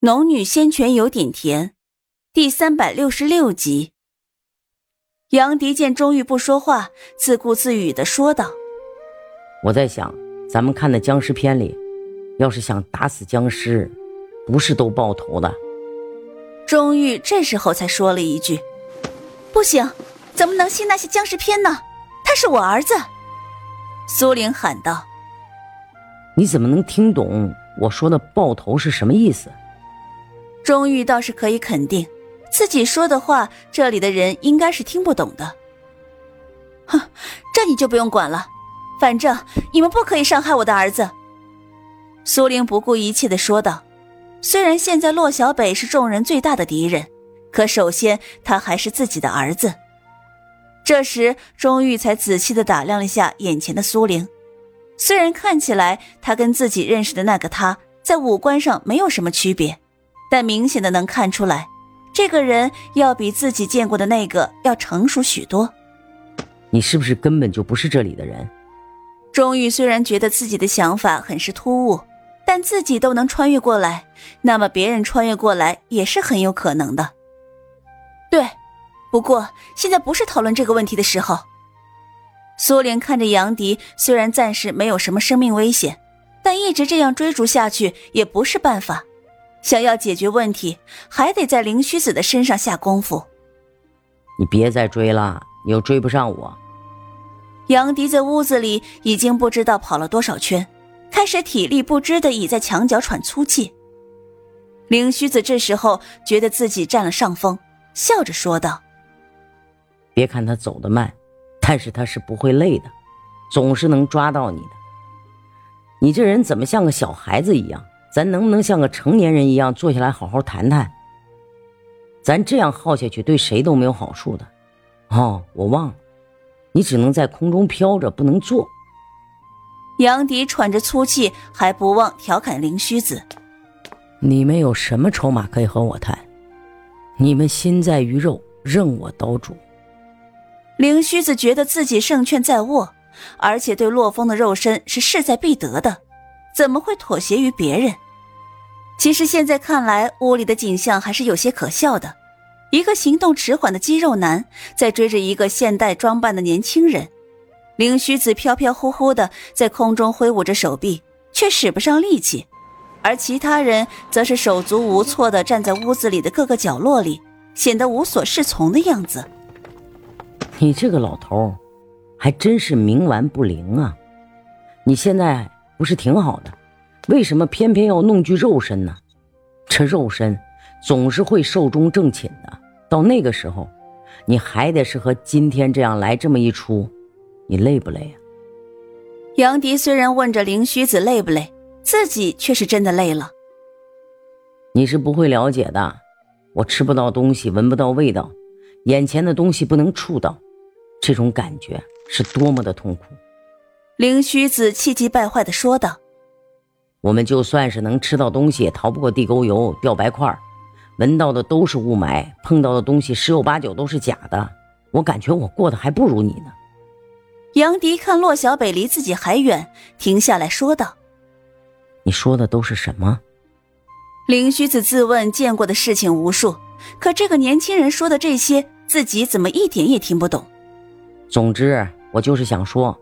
农女仙泉有点甜，第三百六十六集。杨迪见钟玉不说话，自顾自语的说道：“我在想，咱们看的僵尸片里，要是想打死僵尸，不是都爆头的。”钟玉这时候才说了一句：“不行，怎么能信那些僵尸片呢？他是我儿子。”苏玲喊道：“你怎么能听懂我说的爆头是什么意思？”钟玉倒是可以肯定，自己说的话，这里的人应该是听不懂的。哼，这你就不用管了，反正你们不可以伤害我的儿子。”苏玲不顾一切的说道。虽然现在洛小北是众人最大的敌人，可首先他还是自己的儿子。这时，钟玉才仔细的打量了一下眼前的苏玲，虽然看起来他跟自己认识的那个他在五官上没有什么区别。但明显的能看出来，这个人要比自己见过的那个要成熟许多。你是不是根本就不是这里的人？钟玉虽然觉得自己的想法很是突兀，但自己都能穿越过来，那么别人穿越过来也是很有可能的。对，不过现在不是讨论这个问题的时候。苏莲看着杨迪，虽然暂时没有什么生命危险，但一直这样追逐下去也不是办法。想要解决问题，还得在灵虚子的身上下功夫。你别再追了，你又追不上我。杨迪在屋子里已经不知道跑了多少圈，开始体力不支的倚在墙角喘粗气。灵虚子这时候觉得自己占了上风，笑着说道：“别看他走得慢，但是他是不会累的，总是能抓到你的。你这人怎么像个小孩子一样？”咱能不能像个成年人一样坐下来好好谈谈？咱这样耗下去对谁都没有好处的。哦，我忘了，你只能在空中飘着，不能坐。杨迪喘着粗气，还不忘调侃灵虚子：“你们有什么筹码可以和我谈？你们心在鱼肉，任我刀俎。”灵虚子觉得自己胜券在握，而且对洛风的肉身是势在必得的。怎么会妥协于别人？其实现在看来，屋里的景象还是有些可笑的。一个行动迟缓的肌肉男在追着一个现代装扮的年轻人，灵虚子飘飘忽忽的在空中挥舞着手臂，却使不上力气，而其他人则是手足无措的站在屋子里的各个角落里，显得无所适从的样子。你这个老头，还真是冥顽不灵啊！你现在。不是挺好的，为什么偏偏要弄具肉身呢？这肉身总是会寿终正寝的，到那个时候，你还得是和今天这样来这么一出，你累不累啊？杨迪虽然问着灵虚子累不累，自己却是真的累了。你是不会了解的，我吃不到东西，闻不到味道，眼前的东西不能触到，这种感觉是多么的痛苦。灵虚子气急败坏的说道：“我们就算是能吃到东西，也逃不过地沟油、掉白块，闻到的都是雾霾，碰到的东西十有八九都是假的。我感觉我过得还不如你呢。”杨迪看洛小北离自己还远，停下来说道：“你说的都是什么？”灵虚子自问见过的事情无数，可这个年轻人说的这些，自己怎么一点也听不懂？总之，我就是想说。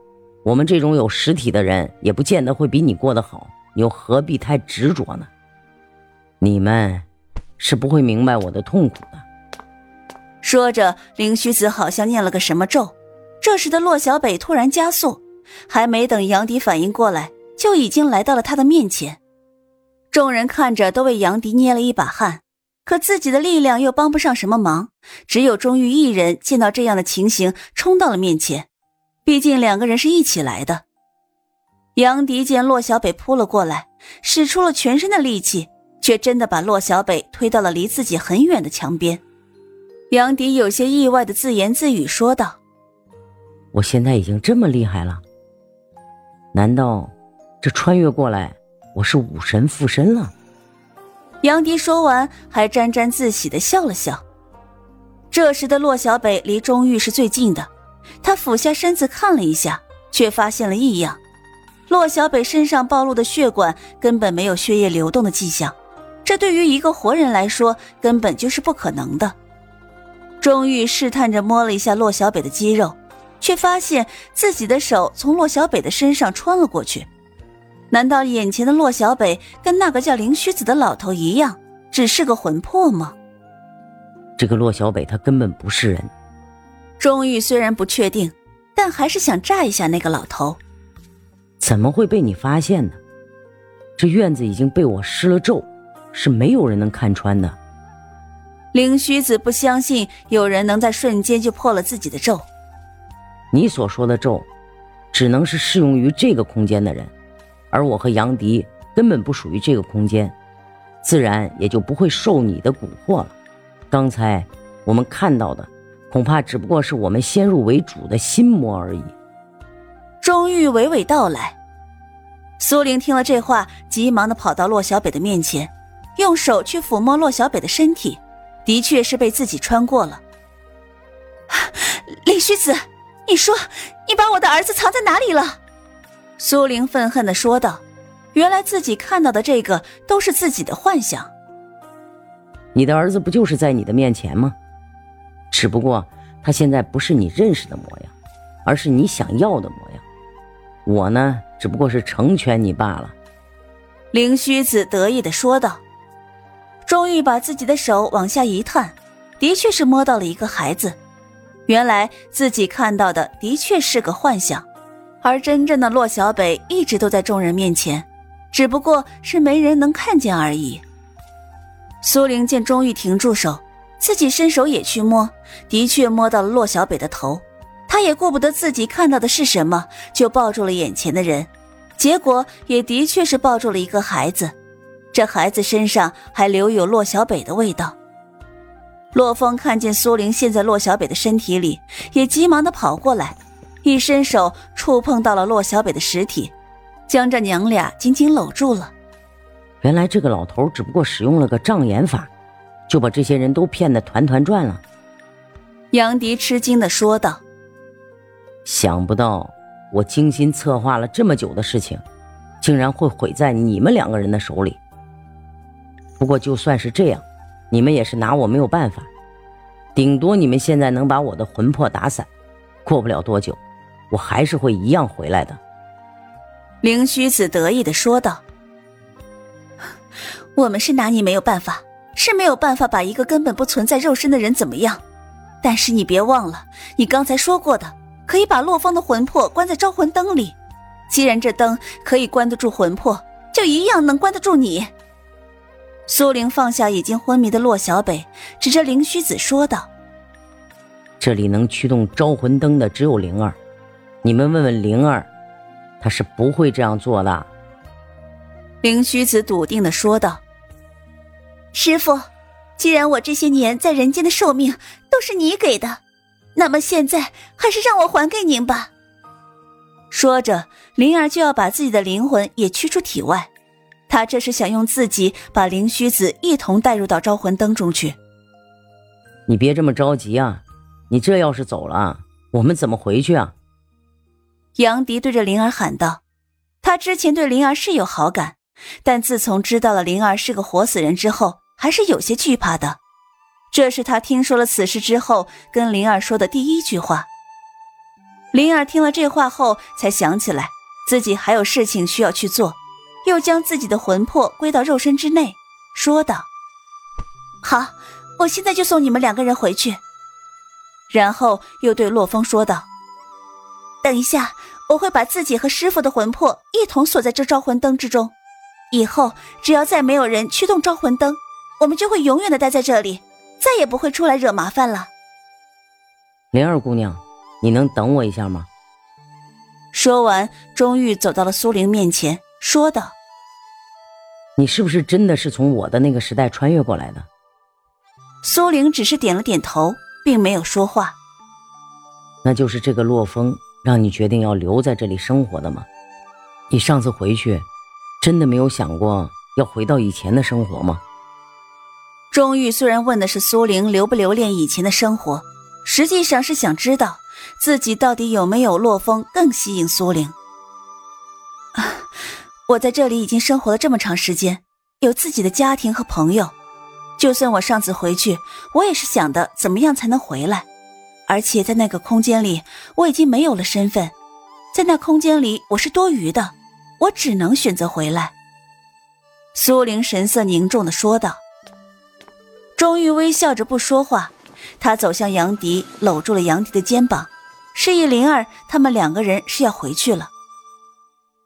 我们这种有实体的人，也不见得会比你过得好，又何必太执着呢？你们是不会明白我的痛苦的。说着，灵虚子好像念了个什么咒。这时的洛小北突然加速，还没等杨迪反应过来，就已经来到了他的面前。众人看着，都为杨迪捏了一把汗，可自己的力量又帮不上什么忙。只有钟玉一人见到这样的情形，冲到了面前。毕竟两个人是一起来的。杨迪见洛小北扑了过来，使出了全身的力气，却真的把洛小北推到了离自己很远的墙边。杨迪有些意外的自言自语说道：“我现在已经这么厉害了？难道这穿越过来，我是武神附身了？”杨迪说完，还沾沾自喜的笑了笑。这时的洛小北离钟玉是最近的。他俯下身子看了一下，却发现了异样。洛小北身上暴露的血管根本没有血液流动的迹象，这对于一个活人来说根本就是不可能的。钟玉试探着摸了一下洛小北的肌肉，却发现自己的手从洛小北的身上穿了过去。难道眼前的洛小北跟那个叫灵虚子的老头一样，只是个魂魄吗？这个洛小北他根本不是人。钟玉虽然不确定，但还是想炸一下那个老头。怎么会被你发现呢？这院子已经被我施了咒，是没有人能看穿的。灵虚子不相信有人能在瞬间就破了自己的咒。你所说的咒，只能是适用于这个空间的人，而我和杨迪根本不属于这个空间，自然也就不会受你的蛊惑了。刚才我们看到的，恐怕只不过是我们先入为主的心魔而已。钟玉娓娓道来。苏玲听了这话，急忙的跑到洛小北的面前，用手去抚摸洛小北的身体，的确是被自己穿过了。李虚子，你说你把我的儿子藏在哪里了？苏玲愤恨的说道：“原来自己看到的这个都是自己的幻想。你的儿子不就是在你的面前吗？只不过他现在不是你认识的模样，而是你想要的模样。我呢？”只不过是成全你罢了。”灵虚子得意的说道。钟玉把自己的手往下一探，的确是摸到了一个孩子。原来自己看到的的确是个幻想，而真正的洛小北一直都在众人面前，只不过是没人能看见而已。苏玲见钟玉停住手，自己伸手也去摸，的确摸到了骆小北的头。他也顾不得自己看到的是什么，就抱住了眼前的人，结果也的确是抱住了一个孩子，这孩子身上还留有骆小北的味道。洛风看见苏玲陷在骆小北的身体里，也急忙的跑过来，一伸手触碰到了骆小北的尸体，将这娘俩紧紧搂住了。原来这个老头只不过使用了个障眼法，就把这些人都骗得团团转了。杨迪吃惊的说道。想不到，我精心策划了这么久的事情，竟然会毁在你们两个人的手里。不过就算是这样，你们也是拿我没有办法。顶多你们现在能把我的魂魄打散，过不了多久，我还是会一样回来的。灵虚子得意的说道：“我们是拿你没有办法，是没有办法把一个根本不存在肉身的人怎么样。但是你别忘了，你刚才说过的。”可以把洛风的魂魄关在招魂灯里，既然这灯可以关得住魂魄，就一样能关得住你。苏玲放下已经昏迷的洛小北，指着灵虚子说道：“这里能驱动招魂灯的只有灵儿，你们问问灵儿，她是不会这样做的。”灵虚子笃定的说道：“师傅，既然我这些年在人间的寿命都是你给的。”那么现在还是让我还给您吧。说着，灵儿就要把自己的灵魂也驱出体外，他这是想用自己把灵虚子一同带入到招魂灯中去。你别这么着急啊！你这要是走了，我们怎么回去啊？杨迪对着灵儿喊道：“他之前对灵儿是有好感，但自从知道了灵儿是个活死人之后，还是有些惧怕的。”这是他听说了此事之后跟灵儿说的第一句话。灵儿听了这话后，才想起来自己还有事情需要去做，又将自己的魂魄归到肉身之内，说道：“好，我现在就送你们两个人回去。”然后又对洛风说道：“等一下，我会把自己和师傅的魂魄一同锁在这招魂灯之中，以后只要再没有人驱动招魂灯，我们就会永远的待在这里。”再也不会出来惹麻烦了。灵儿姑娘，你能等我一下吗？说完，钟玉走到了苏玲面前，说道：“你是不是真的是从我的那个时代穿越过来的？”苏玲只是点了点头，并没有说话。那就是这个洛风让你决定要留在这里生活的吗？你上次回去，真的没有想过要回到以前的生活吗？钟玉虽然问的是苏玲留不留恋以前的生活，实际上是想知道自己到底有没有洛风更吸引苏玲。啊，我在这里已经生活了这么长时间，有自己的家庭和朋友。就算我上次回去，我也是想的怎么样才能回来。而且在那个空间里，我已经没有了身份，在那空间里我是多余的，我只能选择回来。苏玲神色凝重的说道。钟玉微笑着不说话，他走向杨迪，搂住了杨迪的肩膀，示意灵儿他们两个人是要回去了。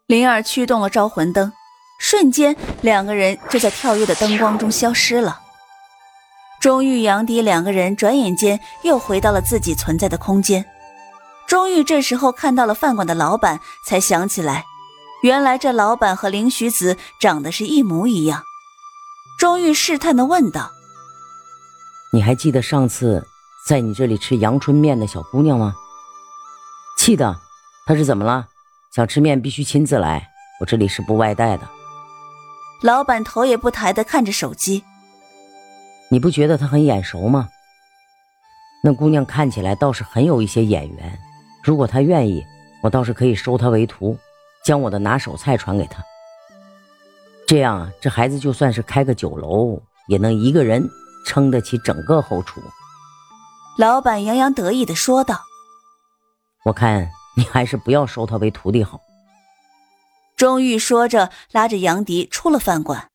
灵儿驱动了招魂灯，瞬间两个人就在跳跃的灯光中消失了。钟玉、杨迪两个人转眼间又回到了自己存在的空间。钟玉这时候看到了饭馆的老板，才想起来，原来这老板和林徐子长得是一模一样。钟玉试探的问道。你还记得上次在你这里吃阳春面的小姑娘吗？记得，她是怎么了？想吃面必须亲自来，我这里是不外带的。老板头也不抬的看着手机。你不觉得她很眼熟吗？那姑娘看起来倒是很有一些眼缘，如果她愿意，我倒是可以收她为徒，将我的拿手菜传给她。这样，这孩子就算是开个酒楼，也能一个人。撑得起整个后厨，老板洋洋得意的说道：“我看你还是不要收他为徒弟好。”钟玉说着，拉着杨迪出了饭馆。